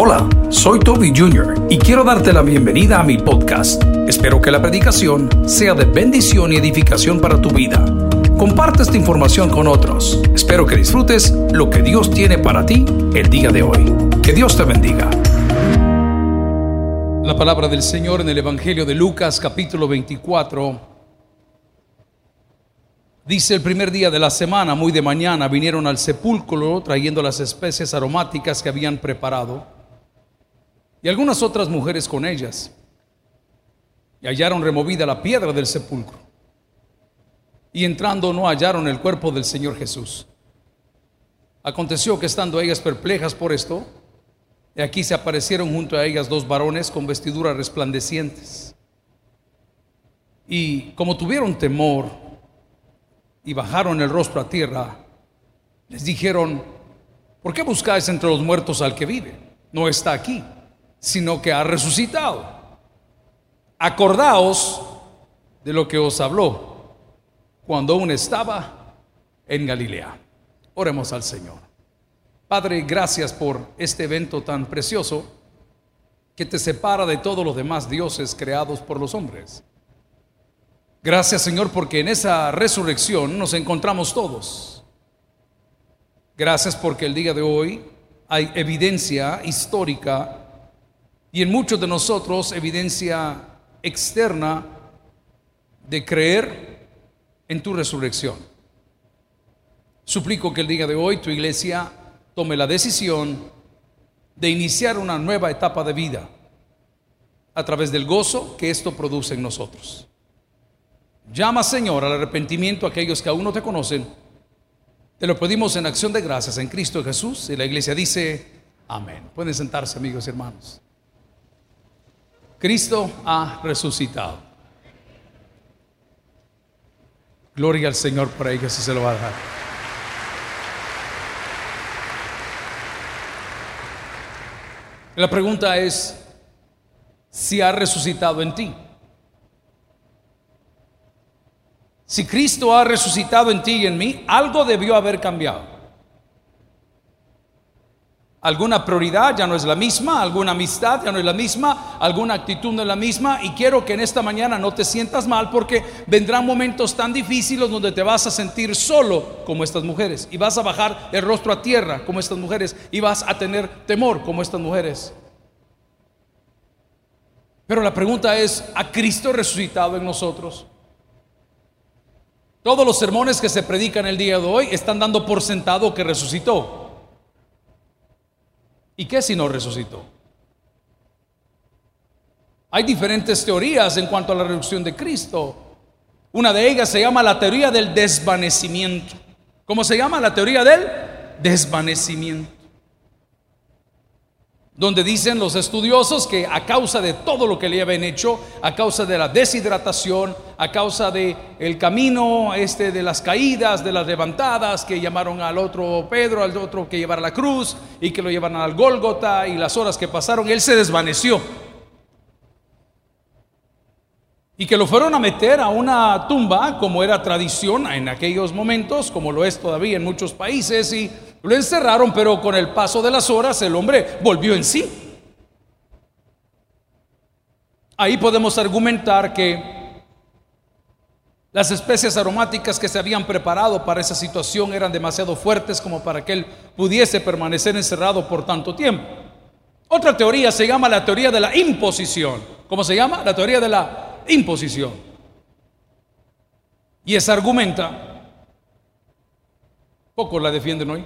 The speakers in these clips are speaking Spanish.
Hola, soy Toby Jr. y quiero darte la bienvenida a mi podcast. Espero que la predicación sea de bendición y edificación para tu vida. Comparte esta información con otros. Espero que disfrutes lo que Dios tiene para ti el día de hoy. Que Dios te bendiga. La palabra del Señor en el Evangelio de Lucas capítulo 24 Dice el primer día de la semana, muy de mañana, vinieron al sepulcro trayendo las especies aromáticas que habían preparado y algunas otras mujeres con ellas. Y hallaron removida la piedra del sepulcro. Y entrando no hallaron el cuerpo del Señor Jesús. Aconteció que estando ellas perplejas por esto, y aquí se aparecieron junto a ellas dos varones con vestiduras resplandecientes. Y como tuvieron temor, y bajaron el rostro a tierra, les dijeron, ¿por qué buscáis entre los muertos al que vive? No está aquí, sino que ha resucitado. Acordaos de lo que os habló cuando aún estaba en Galilea. Oremos al Señor. Padre, gracias por este evento tan precioso que te separa de todos los demás dioses creados por los hombres. Gracias Señor porque en esa resurrección nos encontramos todos. Gracias porque el día de hoy hay evidencia histórica y en muchos de nosotros evidencia externa de creer en tu resurrección. Suplico que el día de hoy tu iglesia tome la decisión de iniciar una nueva etapa de vida a través del gozo que esto produce en nosotros. Llama, Señor, al arrepentimiento a aquellos que aún no te conocen. Te lo pedimos en acción de gracias en Cristo Jesús. Y la iglesia dice, amén. Pueden sentarse, amigos y hermanos. Cristo ha resucitado. Gloria al Señor por ahí que se lo va a dar. La pregunta es si ha resucitado en ti. Si Cristo ha resucitado en ti y en mí, algo debió haber cambiado. Alguna prioridad ya no es la misma, alguna amistad ya no es la misma, alguna actitud no es la misma. Y quiero que en esta mañana no te sientas mal porque vendrán momentos tan difíciles donde te vas a sentir solo como estas mujeres. Y vas a bajar el rostro a tierra como estas mujeres. Y vas a tener temor como estas mujeres. Pero la pregunta es, ¿ha Cristo resucitado en nosotros? Todos los sermones que se predican el día de hoy están dando por sentado que resucitó. ¿Y qué si no resucitó? Hay diferentes teorías en cuanto a la reducción de Cristo. Una de ellas se llama la teoría del desvanecimiento. ¿Cómo se llama? La teoría del desvanecimiento donde dicen los estudiosos que a causa de todo lo que le habían hecho, a causa de la deshidratación, a causa de el camino este de las caídas, de las levantadas que llamaron al otro Pedro, al otro que llevara la cruz y que lo llevaron al Gólgota y las horas que pasaron, él se desvaneció. Y que lo fueron a meter a una tumba, como era tradición en aquellos momentos, como lo es todavía en muchos países, y lo encerraron, pero con el paso de las horas el hombre volvió en sí. Ahí podemos argumentar que las especies aromáticas que se habían preparado para esa situación eran demasiado fuertes como para que él pudiese permanecer encerrado por tanto tiempo. Otra teoría se llama la teoría de la imposición. ¿Cómo se llama? La teoría de la imposición. Y esa argumenta, pocos la defienden hoy,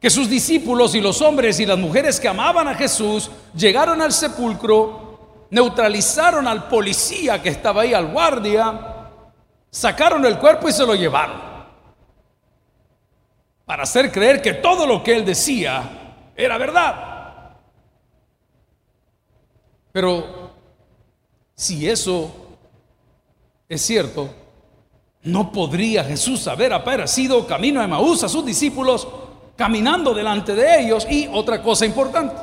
que sus discípulos y los hombres y las mujeres que amaban a Jesús llegaron al sepulcro, neutralizaron al policía que estaba ahí, al guardia, sacaron el cuerpo y se lo llevaron. Para hacer creer que todo lo que él decía era verdad. Pero si eso es cierto, no podría Jesús haber aparecido camino a Maús a sus discípulos caminando delante de ellos. Y otra cosa importante,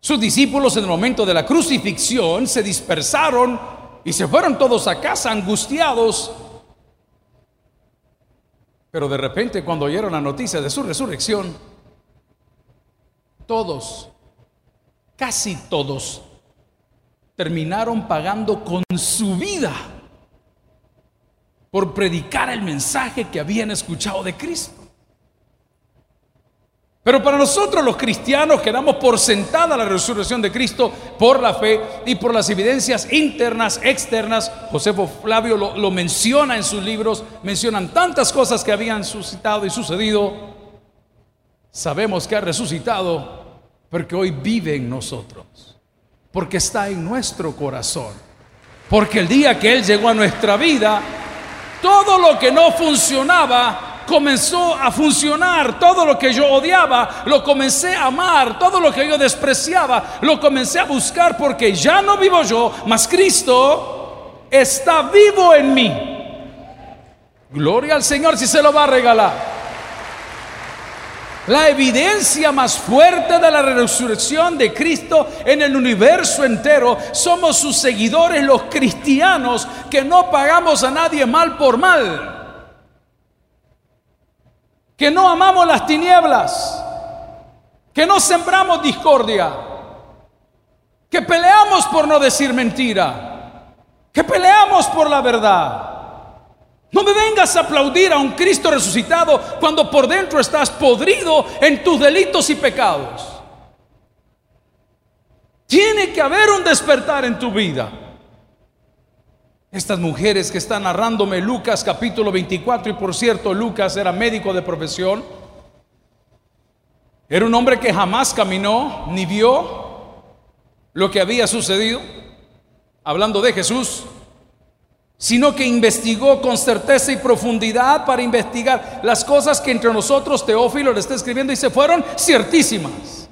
sus discípulos en el momento de la crucifixión se dispersaron y se fueron todos a casa angustiados. Pero de repente cuando oyeron la noticia de su resurrección, todos, casi todos, terminaron pagando con su vida por predicar el mensaje que habían escuchado de Cristo. Pero para nosotros los cristianos que damos por sentada la resurrección de Cristo por la fe y por las evidencias internas, externas, Josefo Flavio lo, lo, menciona en sus libros, mencionan tantas cosas que habían suscitado y sucedido. Sabemos que ha resucitado porque hoy vive en nosotros, porque está en nuestro corazón, porque el día que Él llegó a nuestra vida, todo lo que no funcionaba comenzó a funcionar. Todo lo que yo odiaba, lo comencé a amar. Todo lo que yo despreciaba, lo comencé a buscar porque ya no vivo yo, mas Cristo está vivo en mí. Gloria al Señor si se lo va a regalar. La evidencia más fuerte de la resurrección de Cristo en el universo entero somos sus seguidores, los cristianos, que no pagamos a nadie mal por mal que no amamos las tinieblas, que no sembramos discordia, que peleamos por no decir mentira, que peleamos por la verdad. No me vengas a aplaudir a un Cristo resucitado cuando por dentro estás podrido en tus delitos y pecados. Tiene que haber un despertar en tu vida. Estas mujeres que están narrándome Lucas capítulo 24, y por cierto, Lucas era médico de profesión, era un hombre que jamás caminó ni vio lo que había sucedido, hablando de Jesús, sino que investigó con certeza y profundidad para investigar las cosas que entre nosotros Teófilo le está escribiendo y se fueron ciertísimas.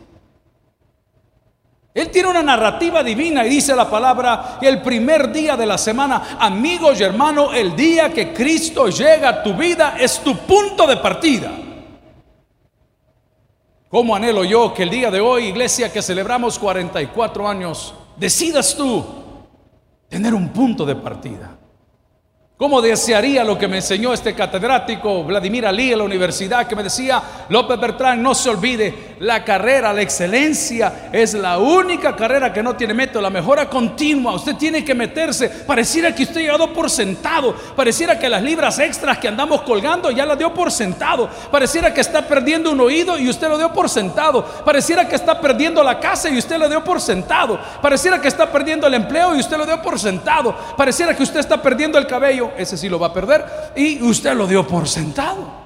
Él tiene una narrativa divina y dice la palabra el primer día de la semana, amigos y hermanos, el día que Cristo llega a tu vida es tu punto de partida. ¿Cómo anhelo yo que el día de hoy, iglesia, que celebramos 44 años, decidas tú tener un punto de partida? ¿Cómo desearía lo que me enseñó este catedrático Vladimir Ali en la universidad que me decía, López Bertrán, no se olvide, la carrera, la excelencia es la única carrera que no tiene método, la mejora continua, usted tiene que meterse, pareciera que usted ha llegado por sentado, pareciera que las libras extras que andamos colgando ya las dio por sentado, pareciera que está perdiendo un oído y usted lo dio por sentado, pareciera que está perdiendo la casa y usted lo dio por sentado, pareciera que está perdiendo el empleo y usted lo dio por sentado, pareciera que usted está perdiendo el cabello ese sí lo va a perder, y usted lo dio por sentado.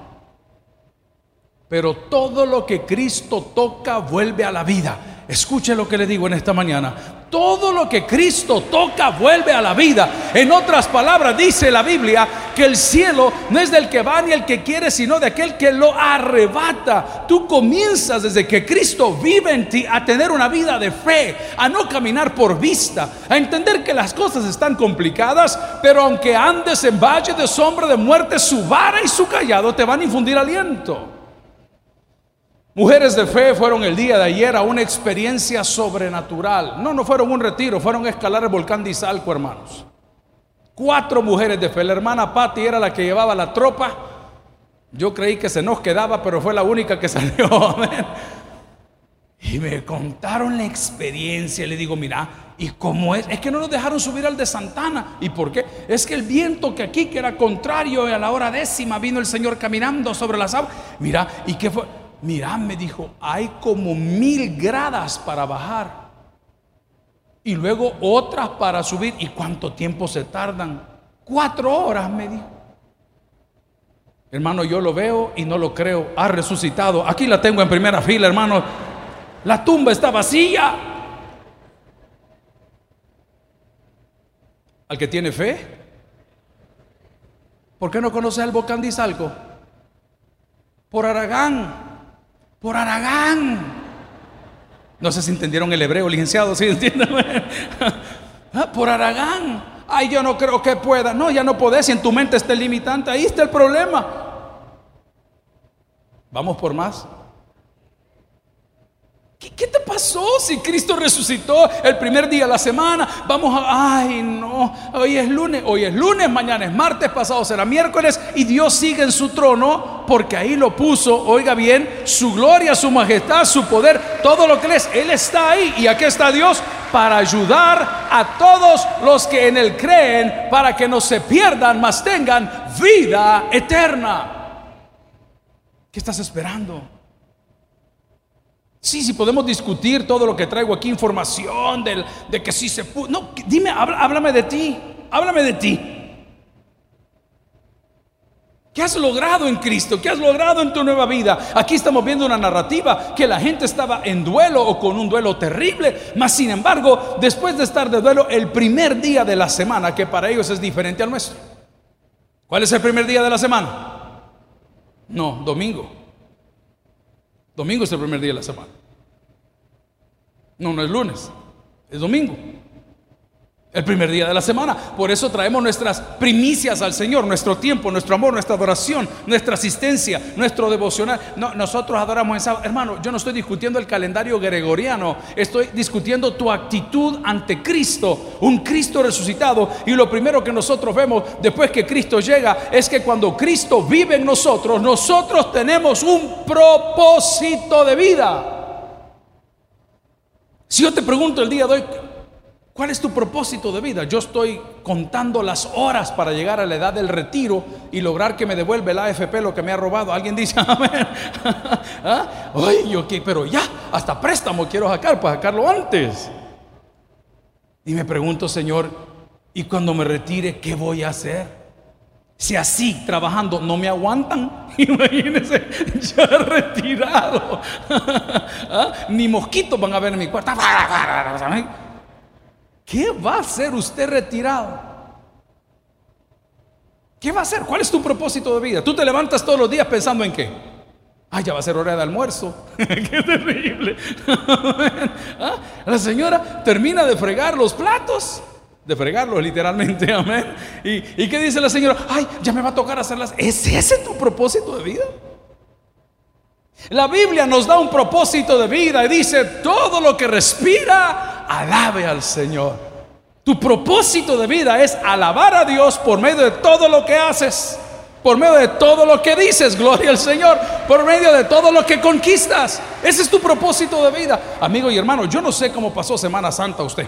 Pero todo lo que Cristo toca vuelve a la vida. Escuche lo que le digo en esta mañana. Todo lo que Cristo toca vuelve a la vida. En otras palabras, dice la Biblia que el cielo no es del que va ni el que quiere, sino de aquel que lo arrebata. Tú comienzas desde que Cristo vive en ti a tener una vida de fe, a no caminar por vista, a entender que las cosas están complicadas, pero aunque andes en valle de sombra de muerte, su vara y su callado te van a infundir aliento. Mujeres de fe fueron el día de ayer a una experiencia sobrenatural. No, no fueron un retiro, fueron a escalar el volcán de Izalco, hermanos. Cuatro mujeres de fe. La hermana Patti era la que llevaba la tropa. Yo creí que se nos quedaba, pero fue la única que salió. Y me contaron la experiencia. Le digo, mira, ¿y cómo es? Es que no nos dejaron subir al de Santana. ¿Y por qué? Es que el viento que aquí, que era contrario a la hora décima, vino el Señor caminando sobre las aguas. Mira, ¿y qué fue? Mira, me dijo, hay como mil gradas para bajar. Y luego otras para subir. ¿Y cuánto tiempo se tardan? Cuatro horas, me dijo. Hermano, yo lo veo y no lo creo. Ha resucitado. Aquí la tengo en primera fila, hermano. La tumba está vacía. Al que tiene fe. ¿Por qué no conoce el volcán Por Aragán por Aragán. No sé si entendieron el hebreo, licenciado, ¿sí entienden? Ah, por Aragán. Ay, yo no creo que pueda. No, ya no podés. Si en tu mente está limitante, ahí está el problema. Vamos por más. ¿Qué, ¿Qué, te pasó si Cristo resucitó el primer día de la semana? Vamos a, ay no, hoy es lunes, hoy es lunes, mañana es martes, pasado será miércoles y Dios sigue en su trono porque ahí lo puso, oiga bien, su gloria, su majestad, su poder, todo lo que Él es. Él está ahí. ¿Y aquí está Dios? Para ayudar a todos los que en Él creen, para que no se pierdan, mas tengan vida eterna. ¿Qué estás esperando? Sí, sí, podemos discutir todo lo que traigo aquí, información del, de que sí se pudo. No, dime, háblame de ti, háblame de ti. ¿Qué has logrado en Cristo? ¿Qué has logrado en tu nueva vida? Aquí estamos viendo una narrativa que la gente estaba en duelo o con un duelo terrible, mas sin embargo, después de estar de duelo el primer día de la semana, que para ellos es diferente al nuestro. ¿Cuál es el primer día de la semana? No, domingo. Domingo es el primer día de la semana. No, no es lunes, es domingo. El primer día de la semana. Por eso traemos nuestras primicias al Señor, nuestro tiempo, nuestro amor, nuestra adoración, nuestra asistencia, nuestro devocional. No, nosotros adoramos en sábado. Hermano, yo no estoy discutiendo el calendario gregoriano, estoy discutiendo tu actitud ante Cristo, un Cristo resucitado. Y lo primero que nosotros vemos después que Cristo llega es que cuando Cristo vive en nosotros, nosotros tenemos un propósito de vida. Si yo te pregunto el día de hoy, ¿Cuál es tu propósito de vida? Yo estoy contando las horas para llegar a la edad del retiro y lograr que me devuelva el AFP lo que me ha robado. Alguien dice, amén. ¿Ah? Ay, yo qué, pero ya, hasta préstamo quiero sacar para sacarlo antes. Y me pregunto, Señor, ¿y cuando me retire qué voy a hacer? Si así trabajando no me aguantan, imagínense, ya retirado. ¿Ah? Ni mosquitos van a ver en mi cuarto. ¿Qué va a hacer usted retirado? ¿Qué va a hacer? ¿Cuál es tu propósito de vida? Tú te levantas todos los días pensando en qué. Ah, ya va a ser hora de almuerzo. qué terrible. ¿Ah? La señora termina de fregar los platos. De fregarlos literalmente, amén. ¿Y, ¿Y qué dice la señora? Ay, ya me va a tocar hacerlas. ¿Es ese tu propósito de vida? La Biblia nos da un propósito de vida y dice, todo lo que respira, alabe al Señor. Tu propósito de vida es alabar a Dios por medio de todo lo que haces, por medio de todo lo que dices, gloria al Señor, por medio de todo lo que conquistas. Ese es tu propósito de vida. Amigo y hermano, yo no sé cómo pasó Semana Santa usted.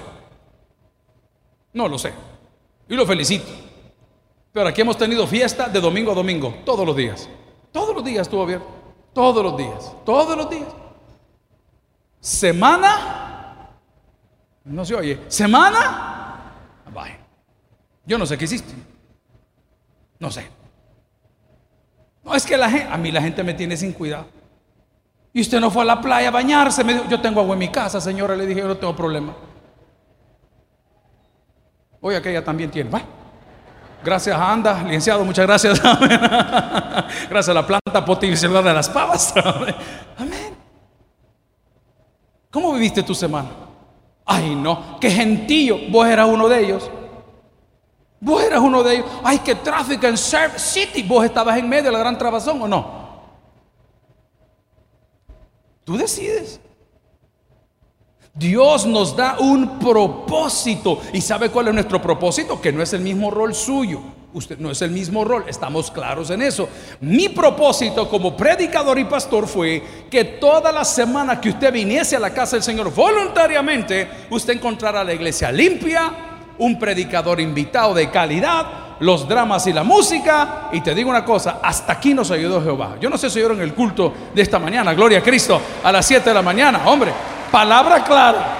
No lo sé. Y lo felicito. Pero aquí hemos tenido fiesta de domingo a domingo, todos los días. Todos los días estuvo abierto. Todos los días, todos los días. Semana, no se oye, semana, vaya. Yo no sé qué hiciste. No sé. No es que la gente, a mí la gente me tiene sin cuidado. Y usted no fue a la playa a bañarse. Me dijo, yo tengo agua en mi casa, señora. Le dije, yo no tengo problema. Oye, que ella también tiene. Gracias Anda, licenciado, muchas gracias. gracias a la planta potabilizadora de las pavas. Amén. ¿Cómo viviste tu semana? Ay, no, qué gentío. Vos eras uno de ellos. Vos eras uno de ellos. Ay, qué tráfico en Surf City. Vos estabas en medio de la gran trabazón o no. Tú decides. Dios nos da un propósito. ¿Y sabe cuál es nuestro propósito? Que no es el mismo rol suyo. Usted no es el mismo rol, estamos claros en eso. Mi propósito como predicador y pastor fue que toda la semana que usted viniese a la casa del Señor voluntariamente, usted encontrara la iglesia limpia, un predicador invitado de calidad, los dramas y la música. Y te digo una cosa, hasta aquí nos ayudó Jehová. Yo no sé si oyeron el culto de esta mañana, gloria a Cristo, a las 7 de la mañana, hombre. Palabra clara.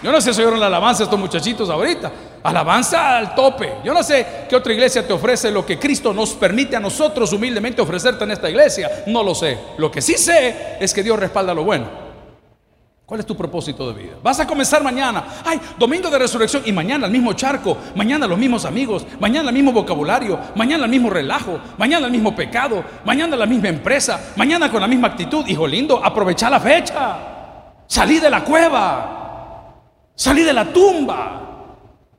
Yo no sé si oyeron la alabanza estos muchachitos ahorita. Alabanza al tope. Yo no sé qué otra iglesia te ofrece lo que Cristo nos permite a nosotros humildemente ofrecerte en esta iglesia. No lo sé. Lo que sí sé es que Dios respalda lo bueno. ¿Cuál es tu propósito de vida? Vas a comenzar mañana. Ay, domingo de resurrección y mañana el mismo charco, mañana los mismos amigos, mañana el mismo vocabulario, mañana el mismo relajo, mañana el mismo pecado, mañana la misma empresa, mañana con la misma actitud. Hijo lindo, aprovecha la fecha. Salí de la cueva. Salí de la tumba.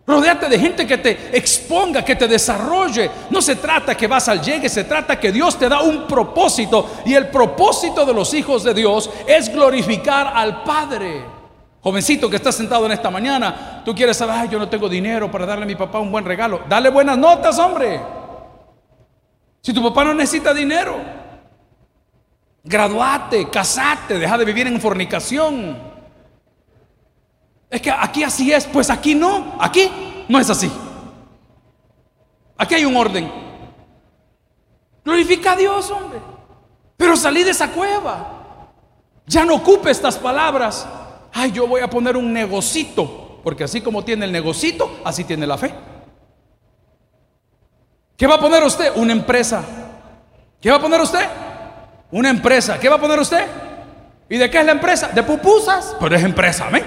Rodeate de gente que te exponga, que te desarrolle. No se trata que vas al llegue, se trata que Dios te da un propósito. Y el propósito de los hijos de Dios es glorificar al Padre. Jovencito que está sentado en esta mañana, tú quieres saber, Ay, yo no tengo dinero para darle a mi papá un buen regalo. Dale buenas notas, hombre. Si tu papá no necesita dinero, Graduate, casate, deja de vivir en fornicación. Es que aquí así es, pues aquí no, aquí no es así. Aquí hay un orden. Glorifica a Dios, hombre. Pero salí de esa cueva. Ya no ocupe estas palabras. Ay, yo voy a poner un negocito. Porque así como tiene el negocito, así tiene la fe. ¿Qué va a poner usted? Una empresa. ¿Qué va a poner usted? Una empresa. ¿Qué va a poner usted? ¿Y de qué es la empresa? De pupusas. Pero es empresa, ¿me?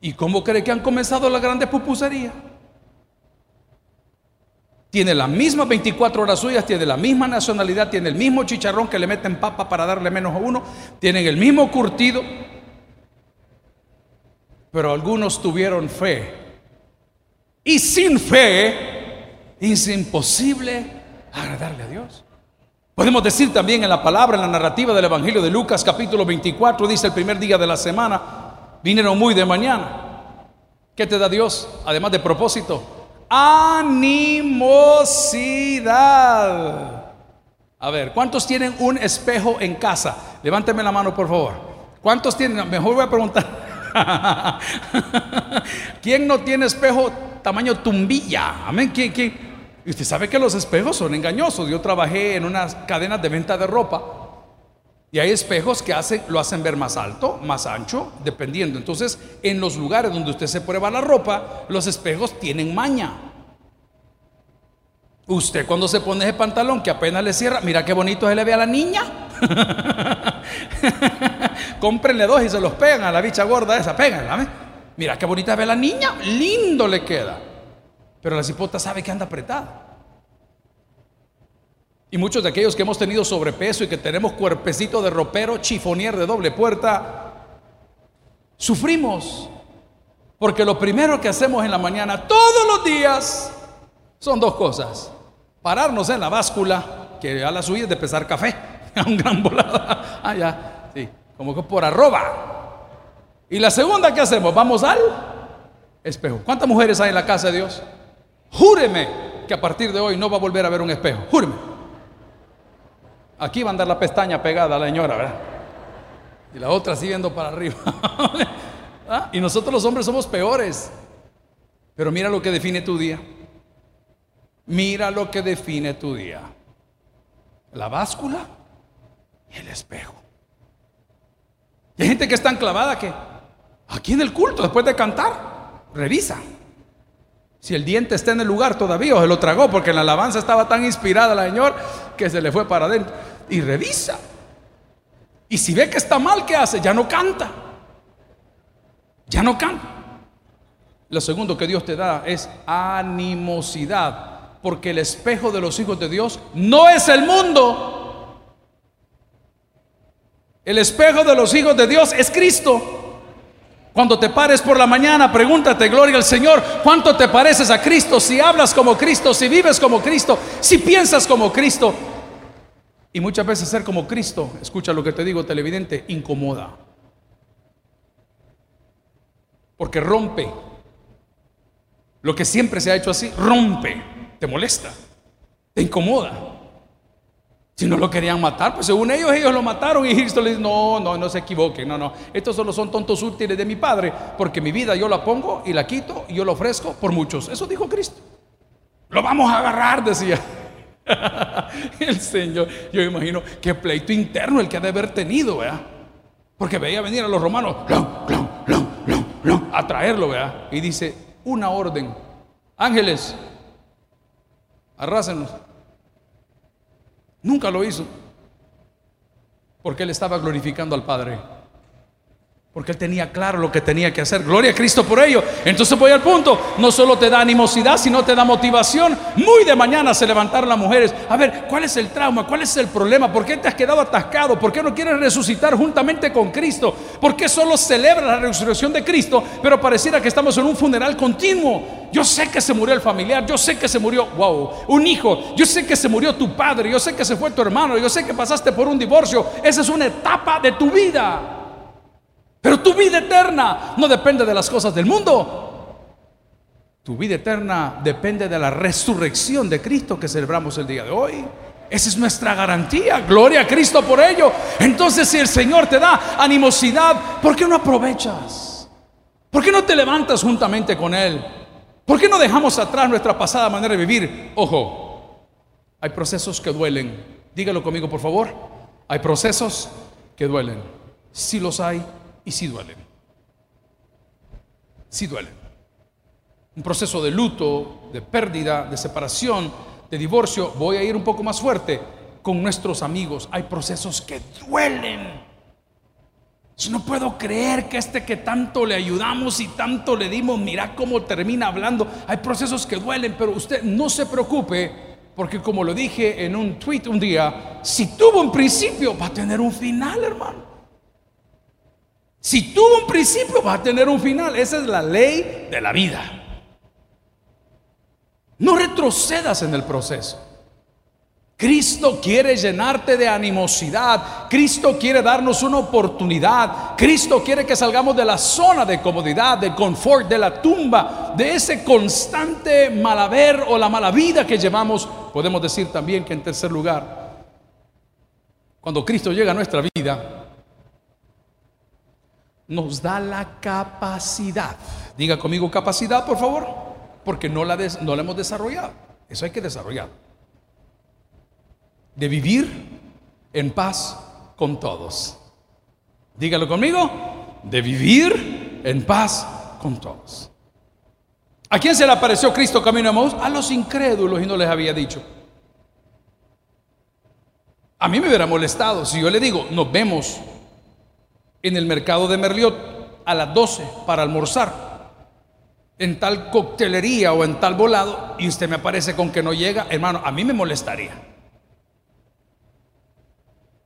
¿Y cómo cree que han comenzado la grande pupusería? Tiene las mismas 24 horas suyas, tiene la misma nacionalidad, tiene el mismo chicharrón que le meten papa para darle menos a uno, tienen el mismo curtido, pero algunos tuvieron fe. Y sin fe es imposible agradarle a Dios. Podemos decir también en la palabra, en la narrativa del Evangelio de Lucas capítulo 24, dice el primer día de la semana, vinieron muy de mañana. ¿Qué te da Dios? Además de propósito, animosidad. A ver, ¿cuántos tienen un espejo en casa? Levánteme la mano, por favor. ¿Cuántos tienen? Mejor voy a preguntar. ¿Quién no tiene espejo tamaño tumbilla? Amén. ¿Quién, quién? Usted sabe que los espejos son engañosos. Yo trabajé en unas cadenas de venta de ropa y hay espejos que lo hacen ver más alto, más ancho, dependiendo. Entonces, en los lugares donde usted se prueba la ropa, los espejos tienen maña. Usted cuando se pone ese pantalón que apenas le cierra, mira qué bonito se le ve a la niña. Cómprenle dos y se los pegan a la bicha gorda esa, péganla. Mira qué bonita ve la niña, lindo le queda. Pero la cipota sabe que anda apretada. Y muchos de aquellos que hemos tenido sobrepeso y que tenemos cuerpecito de ropero, chifonier de doble puerta, sufrimos. Porque lo primero que hacemos en la mañana, todos los días, son dos cosas. Pararnos en la báscula, que a la suya es de pesar café, a un gran volado. Ah, ya, sí, como que por arroba. Y la segunda que hacemos, vamos al espejo. ¿Cuántas mujeres hay en la casa de Dios? Júreme que a partir de hoy no va a volver a ver un espejo. Júreme. Aquí va a andar la pestaña pegada a la señora, ¿verdad? Y la otra siguiendo para arriba. ¿Ah? Y nosotros los hombres somos peores. Pero mira lo que define tu día. Mira lo que define tu día. La báscula y el espejo. Hay gente que está enclavada que aquí en el culto, después de cantar, revisa. Si el diente está en el lugar todavía o se lo tragó porque en la alabanza estaba tan inspirada la Señor que se le fue para adentro. Y revisa. Y si ve que está mal, ¿qué hace? Ya no canta. Ya no canta. Lo segundo que Dios te da es animosidad. Porque el espejo de los hijos de Dios no es el mundo. El espejo de los hijos de Dios es Cristo. Cuando te pares por la mañana, pregúntate, gloria al Señor, ¿cuánto te pareces a Cristo? Si hablas como Cristo, si vives como Cristo, si piensas como Cristo. Y muchas veces ser como Cristo, escucha lo que te digo, televidente, incomoda. Porque rompe. Lo que siempre se ha hecho así, rompe, te molesta, te incomoda. Si no lo querían matar, pues según ellos, ellos lo mataron y Cristo les dice, no, no, no se equivoquen, no, no, estos solo son tontos útiles de mi Padre, porque mi vida yo la pongo y la quito y yo la ofrezco por muchos. Eso dijo Cristo. Lo vamos a agarrar, decía. el Señor, yo imagino qué pleito interno el que ha de haber tenido, ¿verdad? Porque veía venir a los romanos a traerlo, ¿verdad? Y dice, una orden, ángeles, arrásenos. Nunca lo hizo. Porque él estaba glorificando al Padre. Porque él tenía claro lo que tenía que hacer. Gloria a Cristo por ello. Entonces voy al punto. No solo te da animosidad, sino te da motivación. Muy de mañana se levantaron las mujeres. A ver, ¿cuál es el trauma? ¿Cuál es el problema? ¿Por qué te has quedado atascado? ¿Por qué no quieres resucitar juntamente con Cristo? ¿Por qué solo celebras la resurrección de Cristo? Pero pareciera que estamos en un funeral continuo. Yo sé que se murió el familiar. Yo sé que se murió, wow, un hijo. Yo sé que se murió tu padre. Yo sé que se fue tu hermano. Yo sé que pasaste por un divorcio. Esa es una etapa de tu vida. Pero tu vida eterna no depende de las cosas del mundo. Tu vida eterna depende de la resurrección de Cristo que celebramos el día de hoy. Esa es nuestra garantía. Gloria a Cristo por ello. Entonces, si el Señor te da animosidad, ¿por qué no aprovechas? ¿Por qué no te levantas juntamente con Él? ¿Por qué no dejamos atrás nuestra pasada manera de vivir? Ojo, hay procesos que duelen. Dígalo conmigo, por favor. Hay procesos que duelen. Sí los hay y sí duelen. Sí duelen. Un proceso de luto, de pérdida, de separación, de divorcio, voy a ir un poco más fuerte, con nuestros amigos. Hay procesos que duelen. Si no puedo creer que este que tanto le ayudamos y tanto le dimos, mira cómo termina hablando. Hay procesos que duelen, pero usted no se preocupe, porque como lo dije en un tweet un día, si tuvo un principio, va a tener un final, hermano. Si tuvo un principio, va a tener un final. Esa es la ley de la vida. No retrocedas en el proceso. Cristo quiere llenarte de animosidad. Cristo quiere darnos una oportunidad. Cristo quiere que salgamos de la zona de comodidad, de confort, de la tumba, de ese constante malaver o la mala vida que llevamos. Podemos decir también que en tercer lugar, cuando Cristo llega a nuestra vida, nos da la capacidad. Diga conmigo capacidad, por favor porque no la, no la hemos desarrollado. Eso hay que desarrollar. De vivir en paz con todos. Dígalo conmigo. De vivir en paz con todos. ¿A quién se le apareció Cristo camino a Maús? A los incrédulos y no les había dicho. A mí me hubiera molestado si yo le digo, nos vemos en el mercado de Merliot a las 12 para almorzar en tal coctelería o en tal volado y usted me aparece con que no llega, hermano, a mí me molestaría.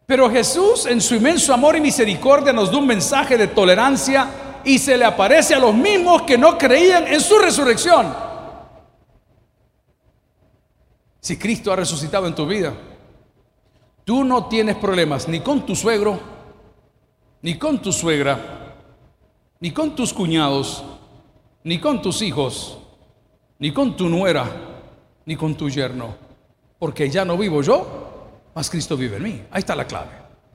Pero Jesús en su inmenso amor y misericordia nos da un mensaje de tolerancia y se le aparece a los mismos que no creían en su resurrección. Si Cristo ha resucitado en tu vida, tú no tienes problemas ni con tu suegro, ni con tu suegra, ni con tus cuñados, ni con tus hijos, ni con tu nuera, ni con tu yerno, porque ya no vivo yo, mas Cristo vive en mí. Ahí está la clave.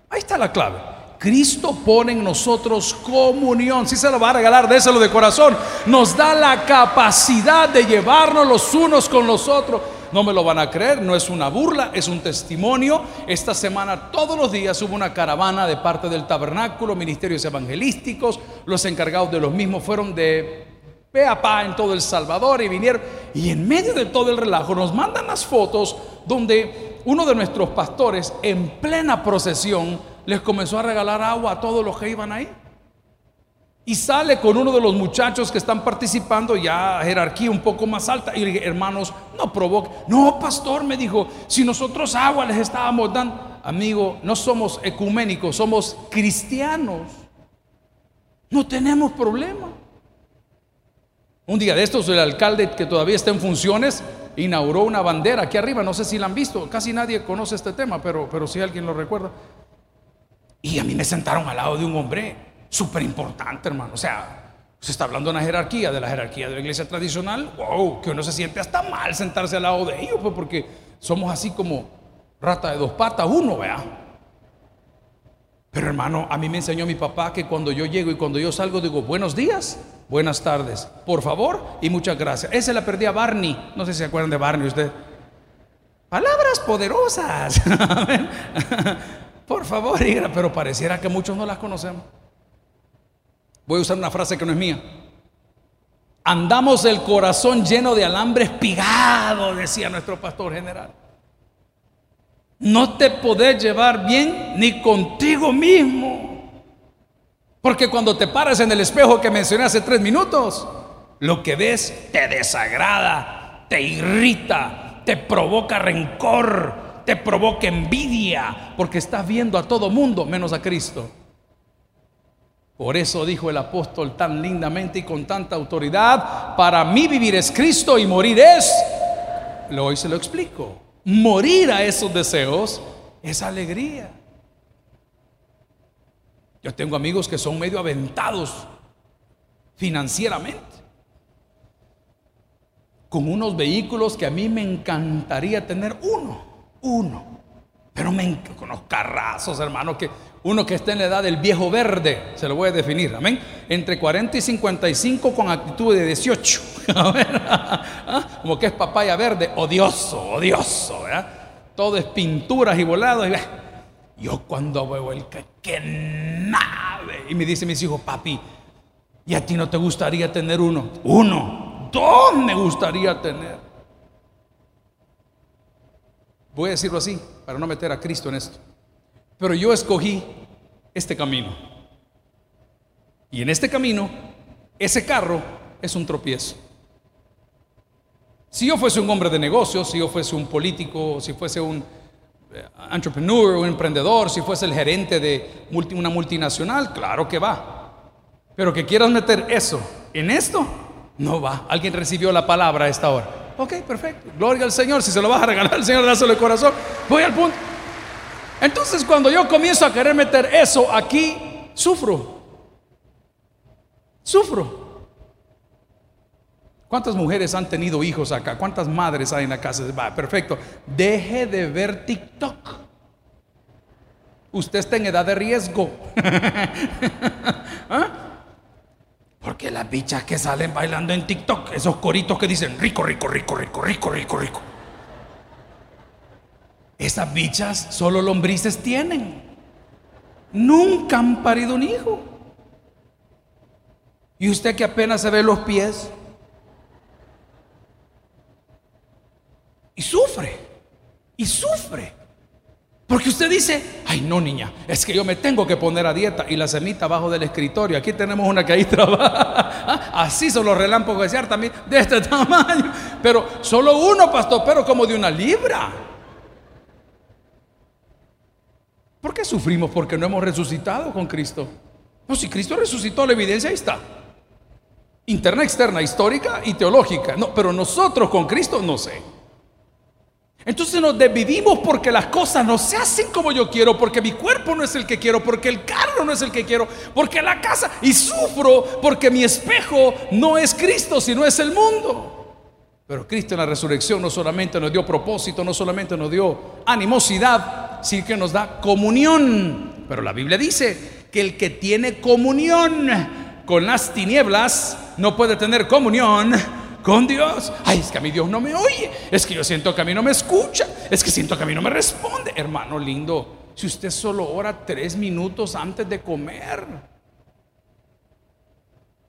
Ahí está la clave. Cristo pone en nosotros comunión. Si se lo va a regalar, déselo de corazón. Nos da la capacidad de llevarnos los unos con los otros. No me lo van a creer, no es una burla, es un testimonio. Esta semana todos los días hubo una caravana de parte del tabernáculo, ministerios evangelísticos. Los encargados de los mismos fueron de pe en todo El Salvador y vinieron. Y en medio de todo el relajo nos mandan las fotos donde uno de nuestros pastores en plena procesión les comenzó a regalar agua a todos los que iban ahí. Y sale con uno de los muchachos que están participando, ya jerarquía un poco más alta. Y le dije, hermanos, no provoque. No, pastor, me dijo, si nosotros agua les estábamos dando. Amigo, no somos ecuménicos, somos cristianos. No tenemos problema. Un día de estos, el alcalde que todavía está en funciones inauguró una bandera aquí arriba, no sé si la han visto, casi nadie conoce este tema, pero, pero si alguien lo recuerda. Y a mí me sentaron al lado de un hombre súper importante, hermano. O sea, se está hablando de una jerarquía, de la jerarquía de la iglesia tradicional. Wow, que uno se siente hasta mal sentarse al lado de ellos, pues porque somos así como rata de dos patas, uno, vea. Pero hermano, a mí me enseñó mi papá que cuando yo llego y cuando yo salgo digo buenos días Buenas tardes, por favor y muchas gracias. Ese la perdí a Barney. No sé si se acuerdan de Barney usted. Palabras poderosas. por favor, pero pareciera que muchos no las conocemos. Voy a usar una frase que no es mía. Andamos el corazón lleno de alambre espigado, decía nuestro pastor general. No te podés llevar bien ni contigo mismo. Porque cuando te paras en el espejo que mencioné hace tres minutos, lo que ves te desagrada, te irrita, te provoca rencor, te provoca envidia, porque estás viendo a todo mundo menos a Cristo. Por eso dijo el apóstol tan lindamente y con tanta autoridad, para mí vivir es Cristo y morir es, hoy se lo explico, morir a esos deseos es alegría. Yo tengo amigos que son medio aventados financieramente, con unos vehículos que a mí me encantaría tener uno. Uno. Pero me con los carrazos, hermano, que uno que está en la edad del viejo verde, se lo voy a definir, amén. Entre 40 y 55 con actitud de 18. ¿ah? Como que es papaya verde, odioso, odioso. Todo es pinturas y volados. Yo cuando veo el que, que nave. Y me dice mis hijos, papi, ¿y a ti no te gustaría tener uno? Uno. Dos me gustaría tener. Voy a decirlo así, para no meter a Cristo en esto. Pero yo escogí este camino. Y en este camino, ese carro es un tropiezo. Si yo fuese un hombre de negocios, si yo fuese un político, si fuese un eh, entrepreneur, un emprendedor, si fuese el gerente de una multinacional, claro que va. Pero que quieras meter eso en esto, no va. Alguien recibió la palabra a esta hora. Ok, perfecto. Gloria al Señor. Si se lo vas a regalar al Señor, dáselo de corazón. Voy al punto. Entonces, cuando yo comienzo a querer meter eso aquí, sufro. Sufro. ¿Cuántas mujeres han tenido hijos acá? ¿Cuántas madres hay en la casa? Va, perfecto. Deje de ver TikTok. Usted está en edad de riesgo. ¿Ah? Porque las bichas que salen bailando en TikTok, esos coritos que dicen rico, rico, rico, rico, rico, rico, rico. Esas bichas solo lombrices tienen. Nunca han parido un hijo. Y usted que apenas se ve los pies. Y sufre. Y sufre. Porque usted dice, ay no niña, es que yo me tengo que poner a dieta y la semita abajo del escritorio. Aquí tenemos una que ahí trabaja. Ah, así son los relámpagos de también, de este tamaño. Pero solo uno, pastor, pero como de una libra. ¿Por qué sufrimos? Porque no hemos resucitado con Cristo. No, si Cristo resucitó, la evidencia ahí está. Interna, externa, histórica y teológica. No, pero nosotros con Cristo no sé. Entonces nos desvivimos porque las cosas no se hacen como yo quiero, porque mi cuerpo no es el que quiero, porque el carro no es el que quiero, porque la casa, y sufro porque mi espejo no es Cristo, sino es el mundo. Pero Cristo en la resurrección no solamente nos dio propósito, no solamente nos dio animosidad, sino que nos da comunión. Pero la Biblia dice que el que tiene comunión con las tinieblas no puede tener comunión con Dios. Ay, es que a mi Dios no me oye. Es que yo siento que a mí no me escucha. Es que siento que a mí no me responde. Hermano lindo, si usted solo ora tres minutos antes de comer.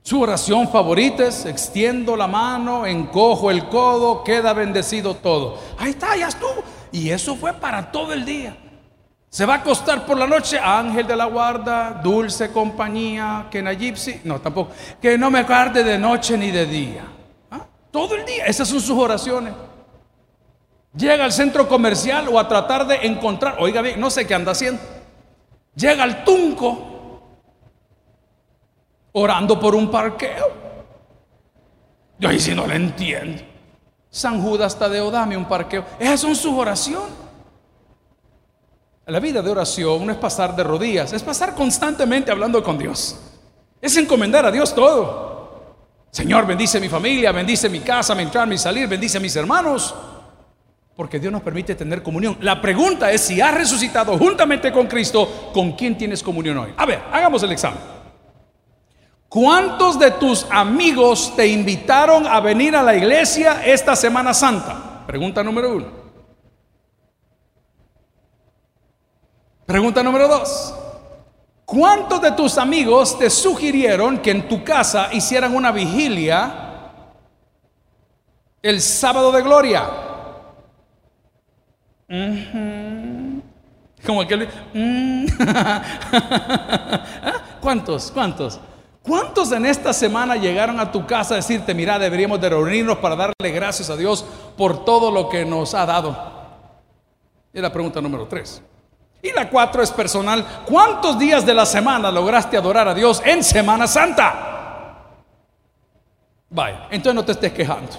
Su oración favorita es extiendo la mano, encojo el codo, queda bendecido todo. Ahí está, ya estuvo. Y eso fue para todo el día. Se va a acostar por la noche, ángel de la guarda, dulce compañía, que no tampoco, que no me guarde de noche ni de día. Todo el día. Esas son sus oraciones. Llega al centro comercial o a tratar de encontrar, oiga bien, no sé qué anda haciendo. Llega al Tunco orando por un parqueo. Yo ahí sí no le entiendo. San Judas Tadeo, dame un parqueo. Esas son sus oraciones. La vida de oración no es pasar de rodillas, es pasar constantemente hablando con Dios. Es encomendar a Dios todo. Señor, bendice mi familia, bendice mi casa, mi entrar, mi salir, bendice a mis hermanos. Porque Dios nos permite tener comunión. La pregunta es si has resucitado juntamente con Cristo, ¿con quién tienes comunión hoy? A ver, hagamos el examen. ¿Cuántos de tus amigos te invitaron a venir a la iglesia esta Semana Santa? Pregunta número uno. Pregunta número dos. ¿Cuántos de tus amigos te sugirieron que en tu casa hicieran una vigilia el sábado de gloria? Como aquel. Mm. ¿Ah? ¿Cuántos? ¿Cuántos? ¿Cuántos en esta semana llegaron a tu casa a decirte, mira, deberíamos de reunirnos para darle gracias a Dios por todo lo que nos ha dado? Y la pregunta número tres. Y la cuatro es personal. ¿Cuántos días de la semana lograste adorar a Dios en Semana Santa? Vaya, entonces no te estés quejando.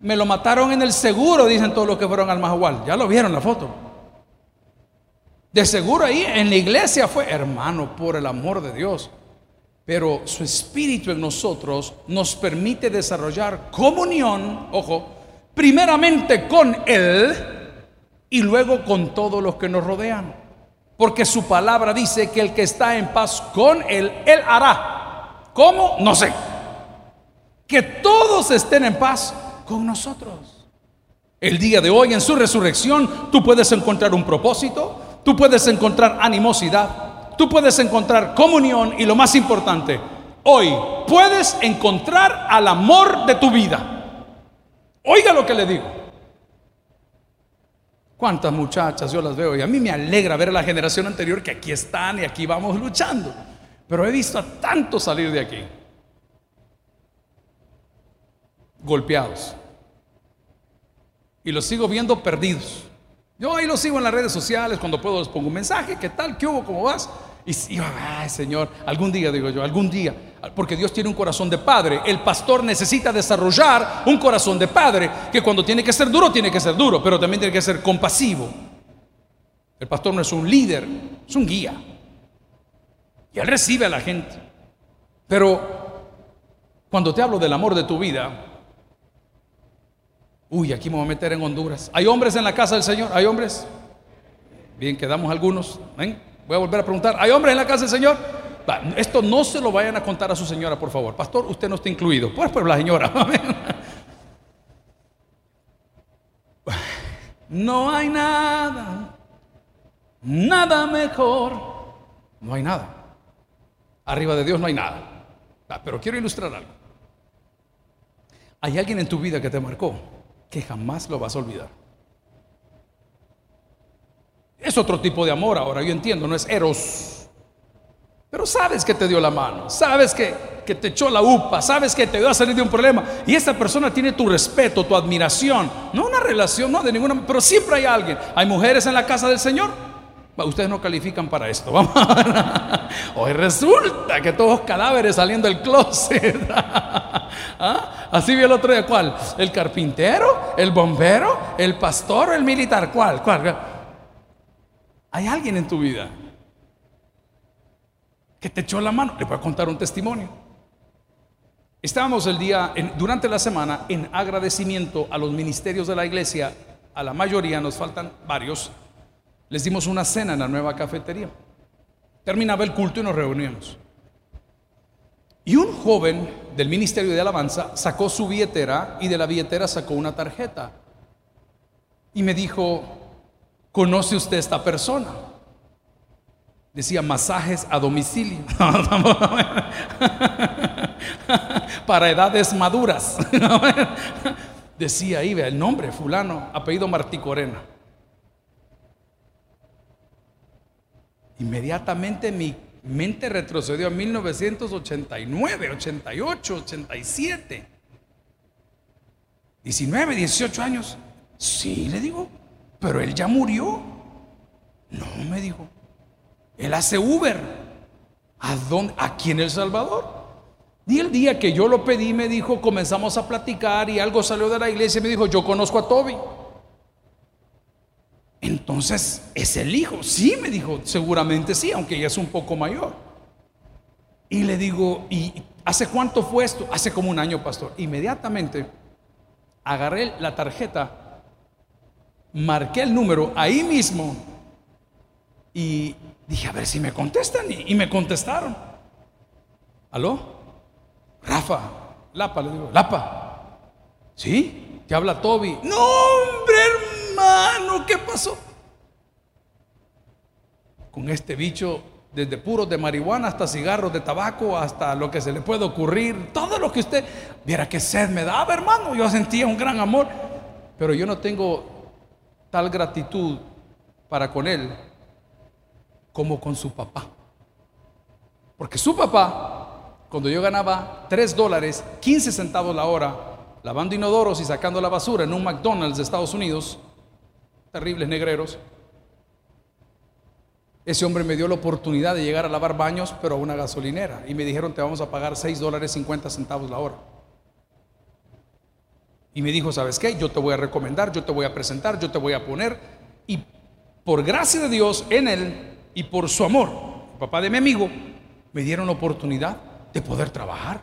Me lo mataron en el seguro, dicen todos los que fueron al Mahahual. Ya lo vieron la foto. De seguro ahí en la iglesia fue, hermano, por el amor de Dios. Pero su espíritu en nosotros nos permite desarrollar comunión, ojo, primeramente con Él y luego con todos los que nos rodean. Porque su palabra dice que el que está en paz con él, él hará. ¿Cómo? No sé. Que todos estén en paz con nosotros. El día de hoy, en su resurrección, tú puedes encontrar un propósito, tú puedes encontrar animosidad, tú puedes encontrar comunión y lo más importante, hoy puedes encontrar al amor de tu vida. Oiga lo que le digo. Cuántas muchachas yo las veo y a mí me alegra ver a la generación anterior que aquí están y aquí vamos luchando. Pero he visto a tantos salir de aquí golpeados. Y los sigo viendo perdidos. Yo ahí los sigo en las redes sociales, cuando puedo les pongo un mensaje, ¿qué tal? ¿Qué hubo? ¿Cómo vas? Y, ay Señor, algún día digo yo, algún día, porque Dios tiene un corazón de padre. El pastor necesita desarrollar un corazón de padre que cuando tiene que ser duro, tiene que ser duro, pero también tiene que ser compasivo. El pastor no es un líder, es un guía. Y él recibe a la gente. Pero cuando te hablo del amor de tu vida, uy, aquí me voy a meter en Honduras. ¿Hay hombres en la casa del Señor? ¿Hay hombres? Bien, quedamos algunos. Voy a volver a preguntar. ¿Hay hombres en la casa del Señor? Esto no se lo vayan a contar a su señora, por favor. Pastor, usted no está incluido. Pues, pues la señora. No hay nada, nada mejor. No hay nada. Arriba de Dios no hay nada. Pero quiero ilustrar algo. Hay alguien en tu vida que te marcó que jamás lo vas a olvidar. Es otro tipo de amor ahora, yo entiendo, no es eros. Pero sabes que te dio la mano, sabes que, que te echó la upa, sabes que te dio a salir de un problema. Y esta persona tiene tu respeto, tu admiración. No una relación, no de ninguna, pero siempre hay alguien. Hay mujeres en la casa del Señor. Ustedes no califican para esto. Vamos Hoy resulta que todos cadáveres saliendo del closet. ¿Ah? Así vi el otro día, ¿cuál? ¿El carpintero? ¿El bombero? ¿El pastor? ¿El militar? ¿Cuál? ¿Cuál? Hay alguien en tu vida que te echó la mano. Le voy a contar un testimonio. Estábamos el día, durante la semana, en agradecimiento a los ministerios de la iglesia, a la mayoría, nos faltan varios, les dimos una cena en la nueva cafetería. Terminaba el culto y nos reuníamos. Y un joven del ministerio de alabanza sacó su billetera y de la billetera sacó una tarjeta. Y me dijo, ¿conoce usted esta persona? Decía masajes a domicilio. Para edades maduras. Decía ahí, vea el nombre, fulano, apellido Martí Corena. Inmediatamente mi mente retrocedió a 1989, 88, 87. 19, 18 años. Sí, le digo, pero él ya murió. No, me dijo. Él hace Uber. ¿A dónde? Aquí en El Salvador. Y el día que yo lo pedí, me dijo, comenzamos a platicar y algo salió de la iglesia y me dijo, yo conozco a Toby. Entonces, ¿es el hijo? Sí, me dijo, seguramente sí, aunque ella es un poco mayor. Y le digo, ¿y hace cuánto fue esto? Hace como un año, pastor. Inmediatamente agarré la tarjeta, marqué el número ahí mismo y Dije, a ver si me contestan. Y, me contestaron. ¿Aló? Rafa, Lapa, le digo, Lapa. ¿Sí? ¿Te habla Toby? No, hombre, hermano, ¿qué pasó? Con este bicho, desde puros de marihuana hasta cigarros de tabaco, hasta lo que se le puede ocurrir, todo lo que usted viera que sed me daba, hermano. Yo sentía un gran amor, pero yo no tengo tal gratitud para con él como con su papá. Porque su papá, cuando yo ganaba 3 dólares, 15 centavos la hora, lavando inodoros y sacando la basura en un McDonald's de Estados Unidos, terribles negreros, ese hombre me dio la oportunidad de llegar a lavar baños, pero a una gasolinera. Y me dijeron, te vamos a pagar 6 dólares 50 centavos la hora. Y me dijo, ¿sabes qué? Yo te voy a recomendar, yo te voy a presentar, yo te voy a poner. Y por gracia de Dios, en él y por su amor, el papá de mi amigo, me dieron la oportunidad de poder trabajar.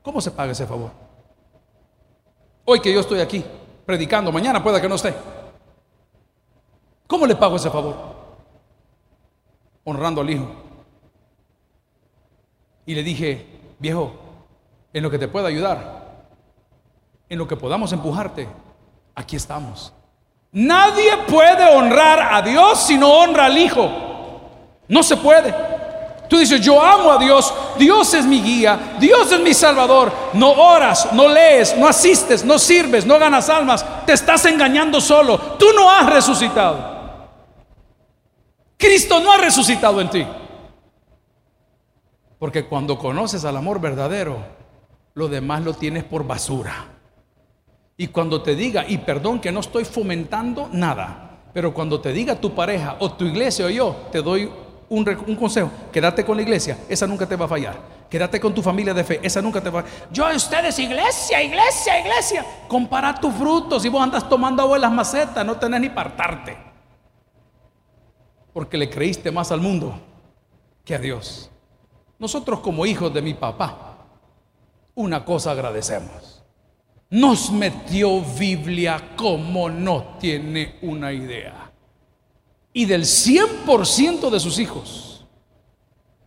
¿Cómo se paga ese favor? Hoy que yo estoy aquí predicando, mañana pueda que no esté. ¿Cómo le pago ese favor? Honrando al hijo. Y le dije, viejo, en lo que te pueda ayudar, en lo que podamos empujarte, aquí estamos. Nadie puede honrar a Dios si no honra al Hijo. No se puede. Tú dices, yo amo a Dios, Dios es mi guía, Dios es mi salvador. No oras, no lees, no asistes, no sirves, no ganas almas, te estás engañando solo. Tú no has resucitado. Cristo no ha resucitado en ti. Porque cuando conoces al amor verdadero, lo demás lo tienes por basura. Y cuando te diga, y perdón que no estoy fomentando nada, pero cuando te diga tu pareja o tu iglesia o yo, te doy un, consejo, quédate con la iglesia, esa nunca te va a fallar. Quédate con tu familia de fe, esa nunca te va a fallar. Yo, ustedes, iglesia, iglesia, iglesia. Compara tus frutos. Si vos andas tomando agua en las macetas, no tenés ni partarte. Porque le creíste más al mundo que a Dios. Nosotros como hijos de mi papá, una cosa agradecemos nos metió Biblia como no tiene una idea. Y del 100% de sus hijos,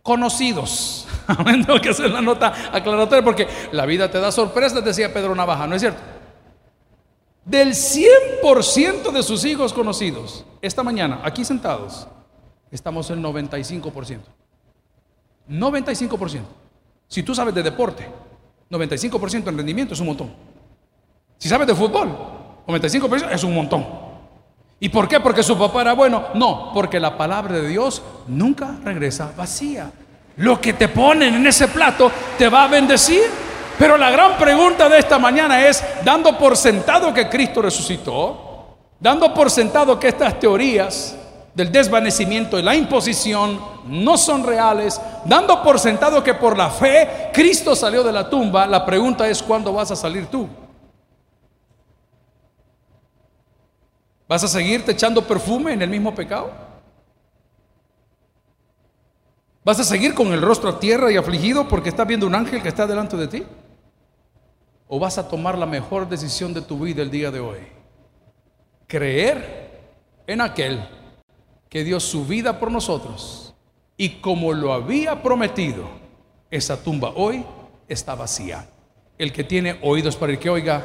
conocidos. Tengo que hacer la nota aclaratoria porque la vida te da sorpresas, decía Pedro Navaja, ¿no es cierto? Del 100% de sus hijos conocidos, esta mañana, aquí sentados, estamos en 95%. 95%. Si tú sabes de deporte, 95% en rendimiento es un montón. Si sabes de fútbol, 95 pesos es un montón. ¿Y por qué? Porque su papá era bueno. No, porque la palabra de Dios nunca regresa vacía. Lo que te ponen en ese plato te va a bendecir. Pero la gran pregunta de esta mañana es, dando por sentado que Cristo resucitó, dando por sentado que estas teorías del desvanecimiento y la imposición no son reales, dando por sentado que por la fe Cristo salió de la tumba, la pregunta es, ¿cuándo vas a salir tú? ¿Vas a seguirte echando perfume en el mismo pecado? ¿Vas a seguir con el rostro a tierra y afligido porque estás viendo un ángel que está delante de ti? ¿O vas a tomar la mejor decisión de tu vida el día de hoy? Creer en aquel que dio su vida por nosotros y como lo había prometido, esa tumba hoy está vacía. El que tiene oídos para el que oiga,